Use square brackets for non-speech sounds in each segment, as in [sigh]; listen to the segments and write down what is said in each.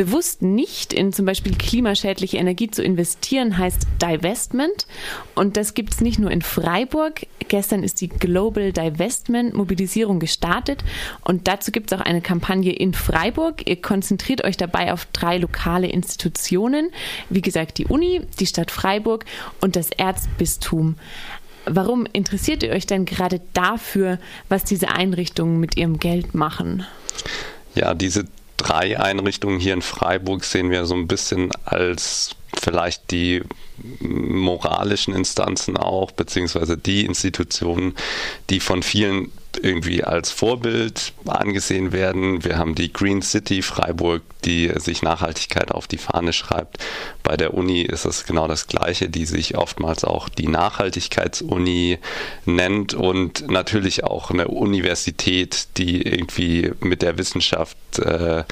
Bewusst nicht in zum Beispiel klimaschädliche Energie zu investieren, heißt Divestment. Und das gibt es nicht nur in Freiburg. Gestern ist die Global Divestment Mobilisierung gestartet. Und dazu gibt es auch eine Kampagne in Freiburg. Ihr konzentriert euch dabei auf drei lokale Institutionen. Wie gesagt, die Uni, die Stadt Freiburg und das Erzbistum. Warum interessiert ihr euch denn gerade dafür, was diese Einrichtungen mit ihrem Geld machen? Ja, diese drei Einrichtungen hier in Freiburg sehen wir so ein bisschen als vielleicht die moralischen Instanzen auch, beziehungsweise die Institutionen, die von vielen irgendwie als Vorbild angesehen werden. Wir haben die Green City Freiburg, die sich Nachhaltigkeit auf die Fahne schreibt. Bei der Uni ist es genau das Gleiche, die sich oftmals auch die Nachhaltigkeitsuni nennt und natürlich auch eine Universität, die irgendwie mit der Wissenschaft äh,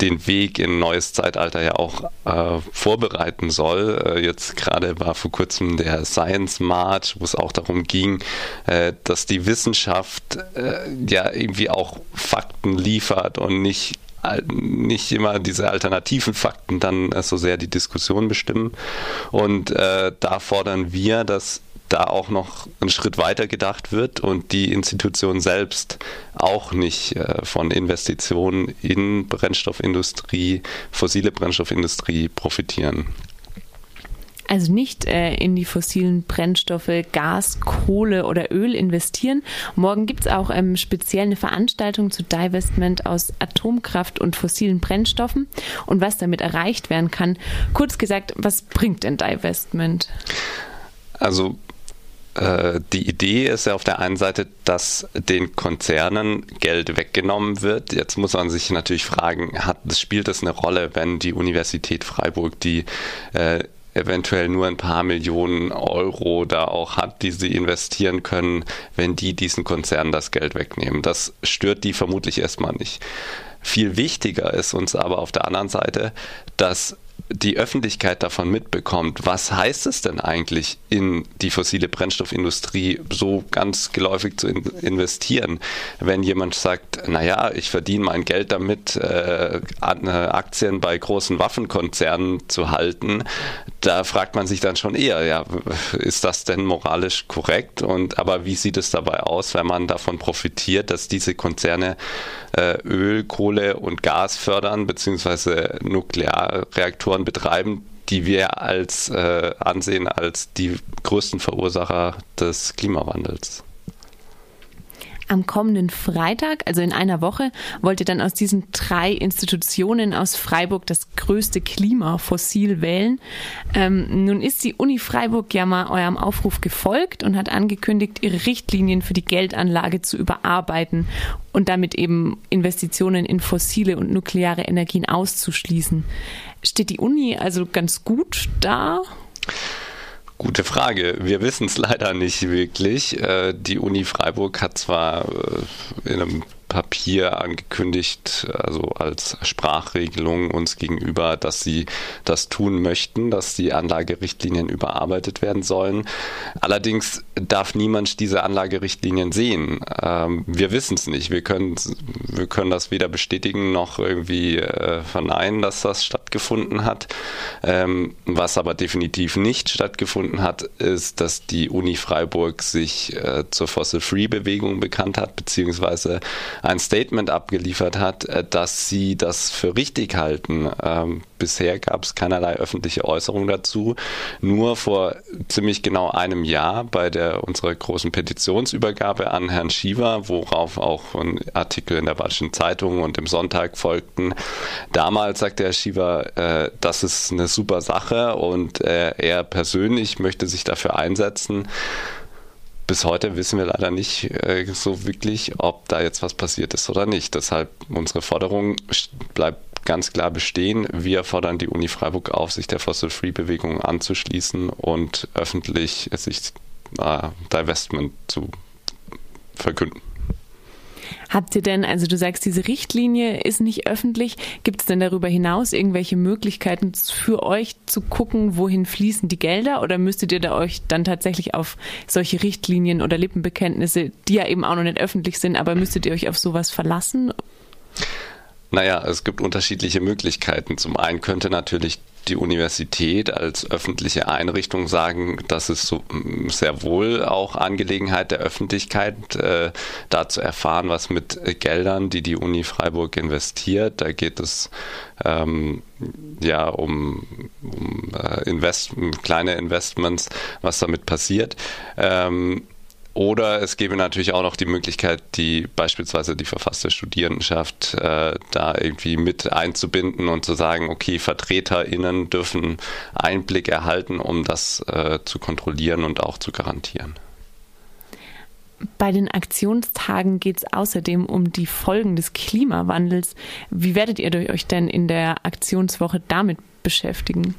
den Weg in ein neues Zeitalter ja auch äh, vorbereiten soll. Äh, jetzt gerade war vor kurzem der Science March, wo es auch darum ging, äh, dass die Wissenschaft äh, ja irgendwie auch Fakten liefert und nicht nicht immer diese alternativen Fakten dann so sehr die Diskussion bestimmen. Und äh, da fordern wir, dass da auch noch einen Schritt weiter gedacht wird und die Institution selbst auch nicht äh, von Investitionen in Brennstoffindustrie, fossile Brennstoffindustrie profitieren. Also nicht äh, in die fossilen Brennstoffe, Gas, Kohle oder Öl investieren. Morgen gibt es auch ähm, speziell eine Veranstaltung zu Divestment aus Atomkraft und fossilen Brennstoffen und was damit erreicht werden kann. Kurz gesagt, was bringt denn Divestment? Also die Idee ist ja auf der einen Seite, dass den Konzernen Geld weggenommen wird. Jetzt muss man sich natürlich fragen, hat, spielt das eine Rolle, wenn die Universität Freiburg die äh, eventuell nur ein paar Millionen Euro da auch hat, die sie investieren können, wenn die diesen Konzernen das Geld wegnehmen. Das stört die vermutlich erstmal nicht. Viel wichtiger ist uns aber auf der anderen Seite, dass die Öffentlichkeit davon mitbekommt, was heißt es denn eigentlich, in die fossile Brennstoffindustrie so ganz geläufig zu investieren? Wenn jemand sagt, naja, ich verdiene mein Geld damit, äh, äh, Aktien bei großen Waffenkonzernen zu halten, da fragt man sich dann schon eher, ja, ist das denn moralisch korrekt? Und aber wie sieht es dabei aus, wenn man davon profitiert, dass diese Konzerne äh, Öl, Kohle und Gas fördern, beziehungsweise Nuklearreaktoren betreiben, die wir als äh, ansehen als die größten Verursacher des Klimawandels. Am kommenden Freitag, also in einer Woche, wollt ihr dann aus diesen drei Institutionen aus Freiburg das größte Klimafossil wählen. Ähm, nun ist die Uni Freiburg ja mal eurem Aufruf gefolgt und hat angekündigt, ihre Richtlinien für die Geldanlage zu überarbeiten und damit eben Investitionen in fossile und nukleare Energien auszuschließen. Steht die Uni also ganz gut da? Gute Frage. Wir wissen es [laughs] leider nicht wirklich. Äh, die Uni Freiburg hat zwar äh, in einem Papier angekündigt, also als Sprachregelung uns gegenüber, dass sie das tun möchten, dass die Anlagerichtlinien überarbeitet werden sollen. Allerdings darf niemand diese Anlagerichtlinien sehen. Ähm, wir wissen es nicht. Wir können, wir können das weder bestätigen noch irgendwie äh, verneinen, dass das stattgefunden hat. Ähm, was aber definitiv nicht stattgefunden hat, ist, dass die Uni Freiburg sich äh, zur Fossil-Free-Bewegung bekannt hat, beziehungsweise ein Statement abgeliefert hat, äh, dass sie das für richtig halten. Ähm, bisher gab es keinerlei öffentliche Äußerung dazu. Nur vor ziemlich genau einem Jahr bei der unserer großen Petitionsübergabe an Herrn Schiever, worauf auch Artikel in der Badischen Zeitung und im Sonntag folgten. Damals sagte Herr Schiever, äh, das ist eine super Sache und äh, er persönlich möchte sich dafür einsetzen bis heute wissen wir leider nicht äh, so wirklich, ob da jetzt was passiert ist oder nicht. Deshalb unsere Forderung bleibt ganz klar bestehen. Wir fordern die Uni Freiburg auf, sich der Fossil-Free-Bewegung anzuschließen und öffentlich sich äh, Divestment zu verkünden. Habt ihr denn, also du sagst, diese Richtlinie ist nicht öffentlich. Gibt es denn darüber hinaus irgendwelche Möglichkeiten für euch zu gucken, wohin fließen die Gelder? Oder müsstet ihr da euch dann tatsächlich auf solche Richtlinien oder Lippenbekenntnisse, die ja eben auch noch nicht öffentlich sind, aber müsstet ihr euch auf sowas verlassen? Naja, es gibt unterschiedliche Möglichkeiten. Zum einen könnte natürlich die Universität als öffentliche Einrichtung sagen, dass es so mm, sehr wohl auch Angelegenheit der Öffentlichkeit, äh, da zu erfahren, was mit Geldern, die die Uni Freiburg investiert. Da geht es ähm, ja um, um äh, Invest kleine Investments, was damit passiert. Ähm, oder es gäbe natürlich auch noch die Möglichkeit, die beispielsweise die verfasste Studierendenschaft äh, da irgendwie mit einzubinden und zu sagen, okay, VertreterInnen dürfen Einblick erhalten, um das äh, zu kontrollieren und auch zu garantieren. Bei den Aktionstagen geht es außerdem um die Folgen des Klimawandels. Wie werdet ihr euch denn in der Aktionswoche damit beschäftigen?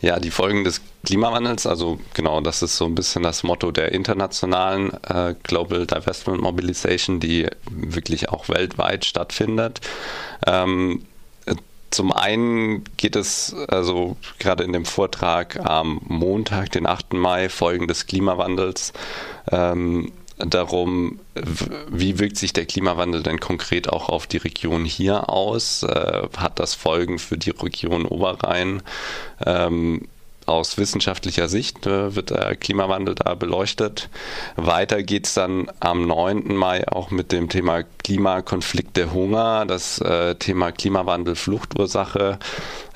Ja, die Folgen des Klimawandels, also genau, das ist so ein bisschen das Motto der internationalen äh, Global Divestment Mobilization, die wirklich auch weltweit stattfindet. Ähm, zum einen geht es also gerade in dem Vortrag am Montag, den 8. Mai, Folgen des Klimawandels, ähm, darum, wie wirkt sich der Klimawandel denn konkret auch auf die Region hier aus? Äh, hat das Folgen für die Region Oberrhein? Ähm, aus wissenschaftlicher Sicht äh, wird der Klimawandel da beleuchtet. Weiter geht es dann am 9. Mai auch mit dem Thema Klimakonflikte Hunger. Das äh, Thema Klimawandel Fluchtursache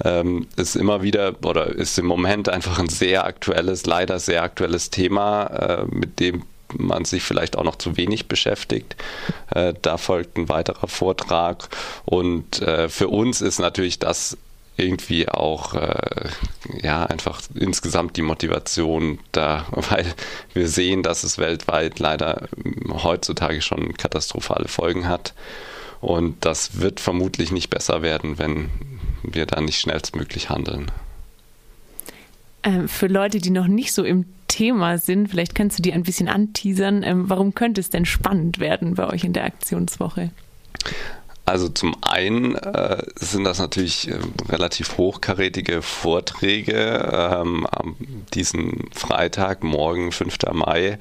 ähm, ist immer wieder oder ist im Moment einfach ein sehr aktuelles, leider sehr aktuelles Thema, mit dem man sich vielleicht auch noch zu wenig beschäftigt. Äh, da folgt ein weiterer Vortrag. Und äh, für uns ist natürlich das irgendwie auch äh, ja einfach insgesamt die Motivation da, [laughs] weil wir sehen, dass es weltweit leider heutzutage schon katastrophale Folgen hat. Und das wird vermutlich nicht besser werden, wenn wir da nicht schnellstmöglich handeln. Ähm, für Leute, die noch nicht so im Thema sind, vielleicht kannst du die ein bisschen anteasern. Ähm, warum könnte es denn spannend werden bei euch in der Aktionswoche? Also zum einen äh, sind das natürlich äh, relativ hochkarätige Vorträge. Ähm, am diesen Freitag, morgen, 5. Mai,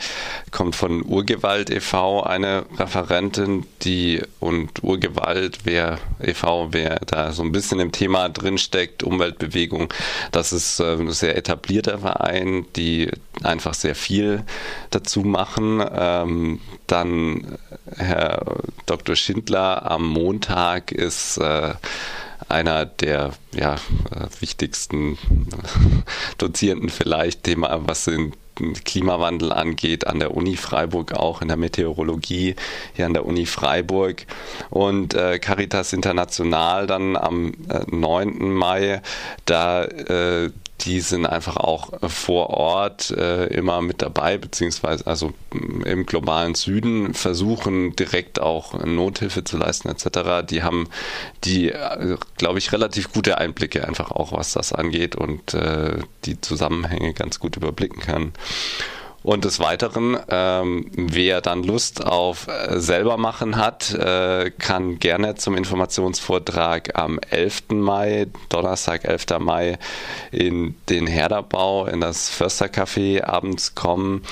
kommt von Urgewalt e.V. eine Referentin, die und Urgewalt, wer e.V., wer da so ein bisschen im Thema drinsteckt, Umweltbewegung, das ist äh, ein sehr etablierter Verein, die einfach sehr viel dazu machen. Ähm, dann Herr Dr. Schindler am Montag ist äh, einer der ja, wichtigsten Dozierenden vielleicht, Thema, was den Klimawandel angeht, an der Uni Freiburg auch, in der Meteorologie hier an der Uni Freiburg. Und äh, Caritas International dann am äh, 9. Mai, da äh, die sind einfach auch vor Ort äh, immer mit dabei, beziehungsweise also mm, im globalen Süden versuchen direkt auch Nothilfe zu leisten etc. Die haben die, äh, glaube ich, relativ gute Einblicke einfach auch, was das angeht und äh, die Zusammenhänge ganz gut überblicken kann. Und des Weiteren, ähm, wer dann Lust auf äh, selber machen hat, äh, kann gerne zum Informationsvortrag am 11. Mai, Donnerstag, 11. Mai, in den Herderbau, in das Förstercafé abends kommen,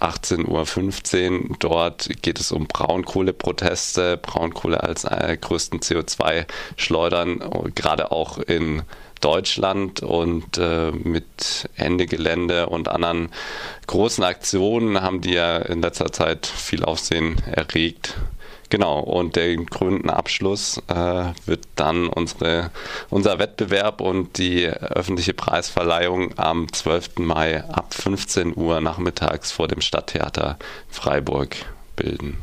18.15 Uhr. Dort geht es um Braunkohleproteste, Braunkohle als äh, größten CO2-Schleudern, gerade auch in Deutschland und äh, mit Ende Gelände und anderen großen Aktionen haben die ja in letzter Zeit viel Aufsehen erregt. Genau, und der gründen Abschluss äh, wird dann unsere, unser Wettbewerb und die öffentliche Preisverleihung am 12. Mai ab 15 Uhr nachmittags vor dem Stadttheater Freiburg bilden.